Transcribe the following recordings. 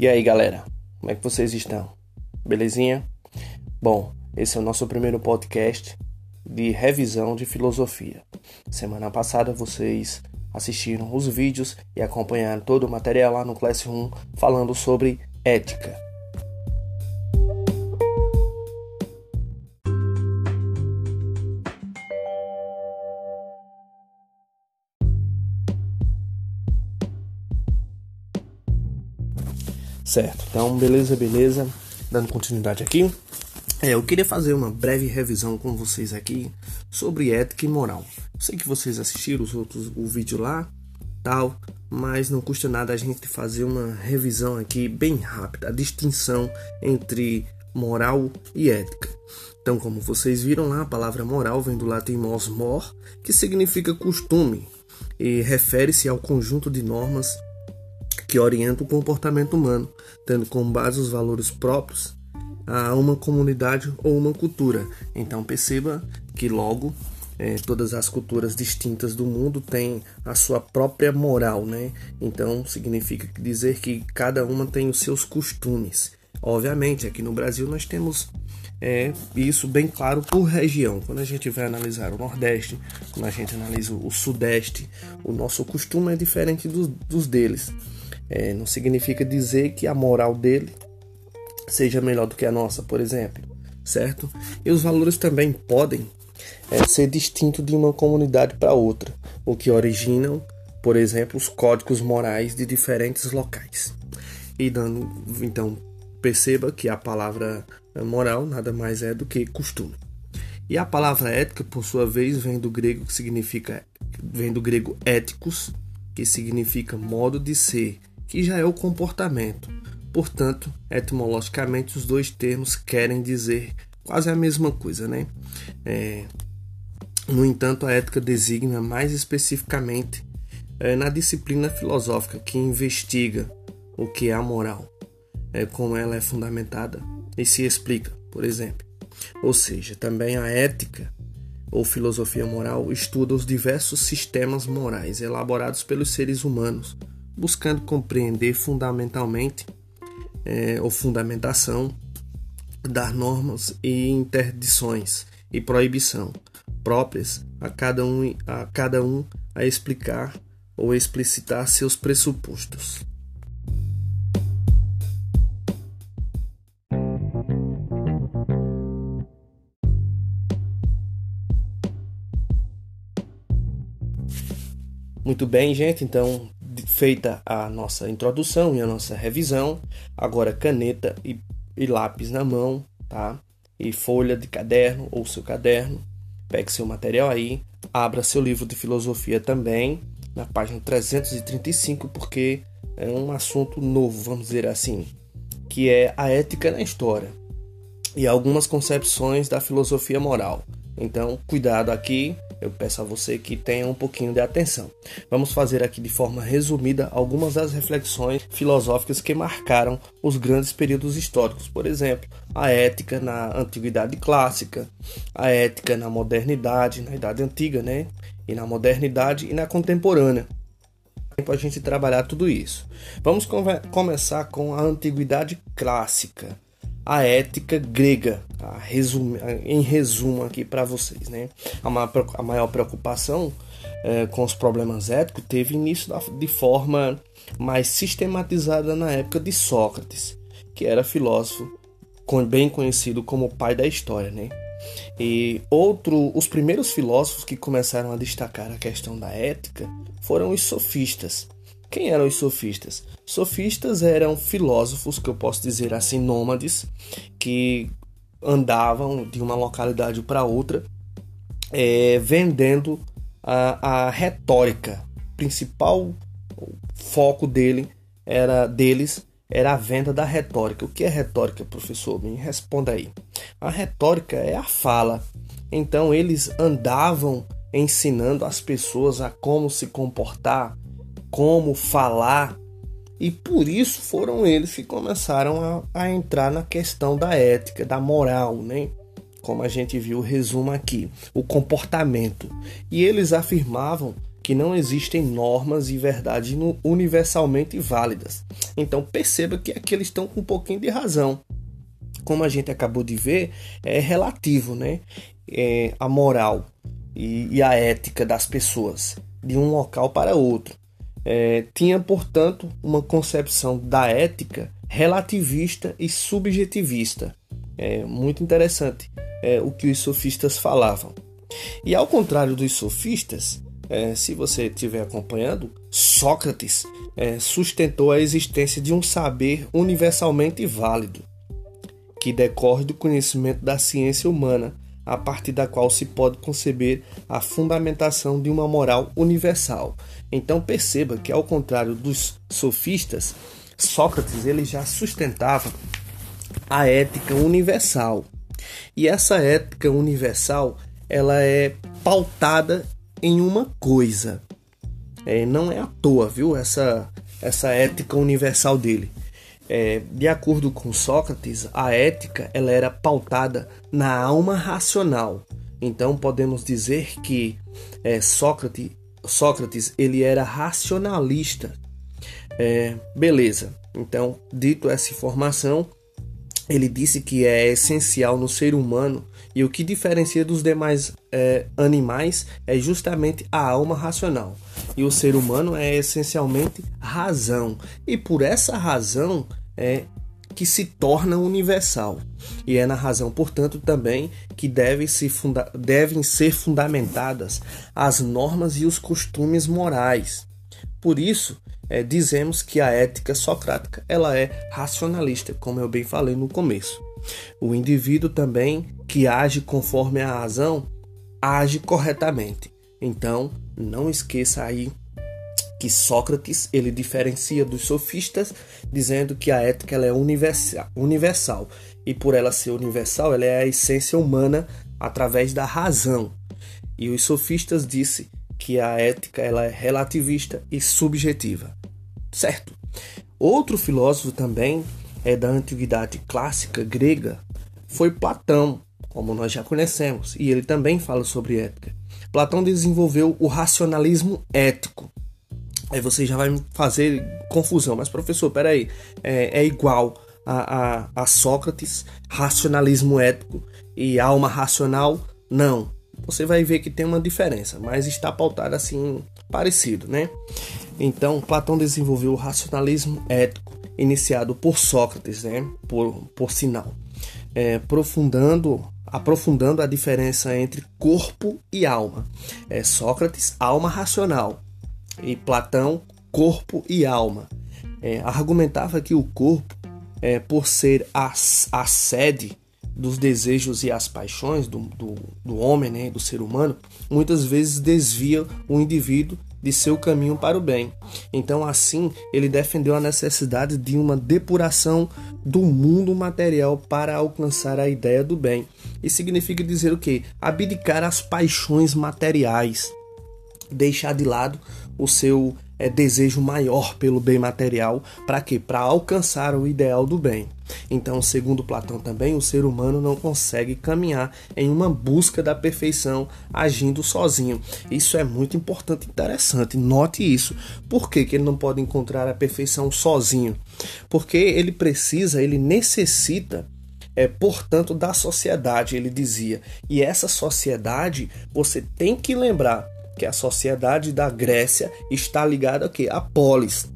E aí, galera? Como é que vocês estão? Belezinha? Bom, esse é o nosso primeiro podcast de revisão de filosofia. Semana passada vocês assistiram os vídeos e acompanharam todo o material lá no Classroom falando sobre ética. Certo, então beleza, beleza. Dando continuidade aqui. É, eu queria fazer uma breve revisão com vocês aqui sobre ética e moral. Sei que vocês assistiram os outros o vídeo lá, tal, mas não custa nada a gente fazer uma revisão aqui bem rápida, a distinção entre moral e ética. Então, como vocês viram lá, a palavra moral vem do latim mos mor, que significa costume e refere-se ao conjunto de normas que orienta o comportamento humano, tendo como base os valores próprios a uma comunidade ou uma cultura. Então perceba que logo é, todas as culturas distintas do mundo têm a sua própria moral, né? Então significa dizer que cada uma tem os seus costumes. Obviamente, aqui no Brasil nós temos é, isso bem claro por região. Quando a gente vai analisar o Nordeste, quando a gente analisa o Sudeste, o nosso costume é diferente dos, dos deles. É, não significa dizer que a moral dele seja melhor do que a nossa, por exemplo, certo? E os valores também podem é, ser distintos de uma comunidade para outra, o que originam, por exemplo, os códigos morais de diferentes locais. E dando, então, perceba que a palavra moral nada mais é do que costume. E a palavra ética, por sua vez, vem do grego que significa vem do grego éticos, que significa modo de ser, que já é o comportamento. Portanto, etimologicamente, os dois termos querem dizer quase a mesma coisa, né? É, no entanto, a ética designa mais especificamente é, na disciplina filosófica que investiga o que é a moral, é, como ela é fundamentada e se explica, por exemplo. Ou seja, também a ética ou filosofia moral estuda os diversos sistemas morais elaborados pelos seres humanos buscando compreender fundamentalmente é, ou fundamentação das normas e interdições e proibição próprias a cada um a cada um a explicar ou explicitar seus pressupostos. Muito bem, gente. Então, feita a nossa introdução e a nossa revisão, agora caneta e, e lápis na mão, tá? E folha de caderno ou seu caderno. Pegue seu material aí, abra seu livro de filosofia também, na página 335, porque é um assunto novo, vamos dizer assim, que é a ética na história e algumas concepções da filosofia moral. Então, cuidado aqui, eu peço a você que tenha um pouquinho de atenção. Vamos fazer aqui de forma resumida algumas das reflexões filosóficas que marcaram os grandes períodos históricos, por exemplo, a ética na antiguidade clássica, a ética na modernidade, na idade antiga, né? E na modernidade e na contemporânea a gente trabalhar tudo isso. Vamos começar com a antiguidade clássica a ética grega, tá? Resume, em resumo aqui para vocês. Né? A maior preocupação é, com os problemas éticos teve início de forma mais sistematizada na época de Sócrates, que era filósofo bem conhecido como o pai da história. Né? E outro, os primeiros filósofos que começaram a destacar a questão da ética foram os sofistas. Quem eram os sofistas? Sofistas eram filósofos, que eu posso dizer assim, nômades, que andavam de uma localidade para outra, é, vendendo a, a retórica. O principal foco dele era deles era a venda da retórica. O que é retórica, professor? Me responda aí. A retórica é a fala. Então eles andavam ensinando as pessoas a como se comportar, como falar, e por isso foram eles que começaram a, a entrar na questão da ética, da moral, né? Como a gente viu o resumo aqui, o comportamento. E eles afirmavam que não existem normas e verdades universalmente válidas. Então perceba que aqui eles estão com um pouquinho de razão. Como a gente acabou de ver, é relativo, né? É, a moral e, e, a ética das pessoas de um local para outro. É, tinha, portanto, uma concepção da ética relativista e subjetivista. É muito interessante é, o que os sofistas falavam. E ao contrário dos sofistas, é, se você estiver acompanhando, Sócrates é, sustentou a existência de um saber universalmente válido, que decorre do conhecimento da ciência humana, a partir da qual se pode conceber a fundamentação de uma moral universal. Então perceba que, ao contrário dos sofistas, Sócrates ele já sustentava a ética universal. E essa ética universal ela é pautada em uma coisa. É, não é à toa, viu? Essa, essa ética universal dele. É, de acordo com Sócrates, a ética ela era pautada na alma racional. Então podemos dizer que é, Sócrates, Sócrates ele era racionalista. É, beleza. Então, dito essa informação, ele disse que é essencial no ser humano e o que diferencia dos demais é, animais é justamente a alma racional. E o ser humano é essencialmente razão. E por essa razão é que se torna universal. E é na razão, portanto, também que deve se devem ser fundamentadas as normas e os costumes morais. Por isso, é, dizemos que a ética socrática ela é racionalista, como eu bem falei no começo. O indivíduo também que age conforme a razão age corretamente. Então, não esqueça aí que Sócrates ele diferencia dos sofistas, dizendo que a ética ela é universal, universal e por ela ser universal, ela é a essência humana através da razão. E os sofistas disse que a ética ela é relativista e subjetiva certo? Outro filósofo também é da antiguidade clássica grega foi Platão, como nós já conhecemos, e ele também fala sobre ética. Platão desenvolveu o racionalismo ético. Aí você já vai fazer confusão, mas professor, peraí, é, é igual a, a, a Sócrates, racionalismo ético e alma racional? Não. Você vai ver que tem uma diferença, mas está pautado assim, parecido, né? Então, Platão desenvolveu o racionalismo ético, iniciado por Sócrates, né? por, por sinal, é, aprofundando a diferença entre corpo e alma. É, Sócrates, alma racional, e Platão, corpo e alma. É, argumentava que o corpo, é, por ser a, a sede dos desejos e as paixões do, do, do homem, né, do ser humano, muitas vezes desvia o indivíduo de seu caminho para o bem. Então, assim, ele defendeu a necessidade de uma depuração do mundo material para alcançar a ideia do bem. Isso significa dizer o que? Abdicar as paixões materiais, deixar de lado o seu é, desejo maior pelo bem material. Para quê? Para alcançar o ideal do bem. Então, segundo Platão também, o ser humano não consegue caminhar em uma busca da perfeição agindo sozinho. Isso é muito importante e interessante. Note isso. Por que, que ele não pode encontrar a perfeição sozinho? Porque ele precisa, ele necessita é, portanto, da sociedade, ele dizia. E essa sociedade, você tem que lembrar, que a sociedade da Grécia está ligada a quê? A polis.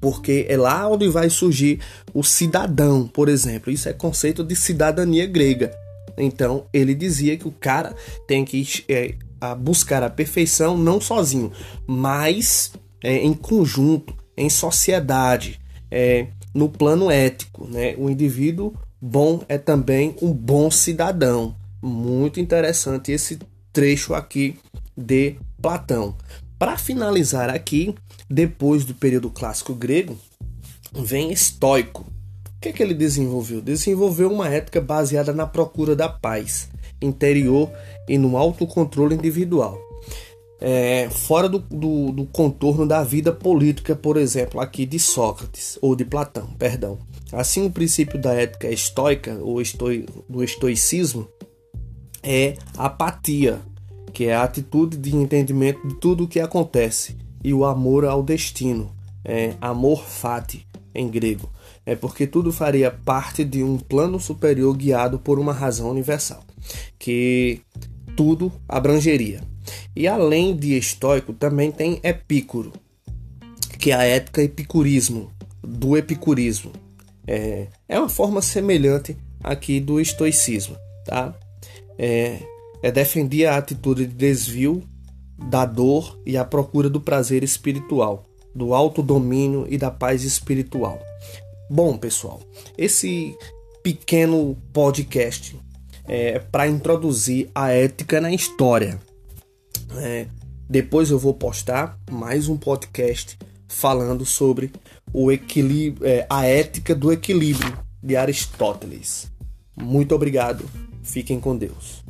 Porque é lá onde vai surgir o cidadão, por exemplo. Isso é conceito de cidadania grega. Então, ele dizia que o cara tem que é, buscar a perfeição não sozinho, mas é, em conjunto, em sociedade, é, no plano ético. Né? O indivíduo bom é também um bom cidadão. Muito interessante esse trecho aqui de Platão. Para finalizar aqui, depois do período clássico grego, vem estoico. O que, é que ele desenvolveu? Desenvolveu uma ética baseada na procura da paz interior e no autocontrole individual. É, fora do, do, do, contorno da vida política, por exemplo, aqui de Sócrates, ou de Platão, perdão. Assim, o princípio da ética estoica, ou estoi, do estoicismo, é apatia, que é a atitude de entendimento de tudo o que acontece, e o amor ao destino, é amor fati em grego, é porque tudo faria parte de um plano superior guiado por uma razão universal, que tudo abrangeria. E além de estoico, também tem epícoro, que é a ética epicurismo, do epicurismo. É, é uma forma semelhante aqui do estoicismo, tá? É, é defender a atitude de desvio da dor e a procura do prazer espiritual, do autodomínio e da paz espiritual. Bom, pessoal, esse pequeno podcast é para introduzir a ética na história. É, depois eu vou postar mais um podcast falando sobre o equilíbrio, é, a ética do equilíbrio de Aristóteles. Muito obrigado. Fiquem com Deus.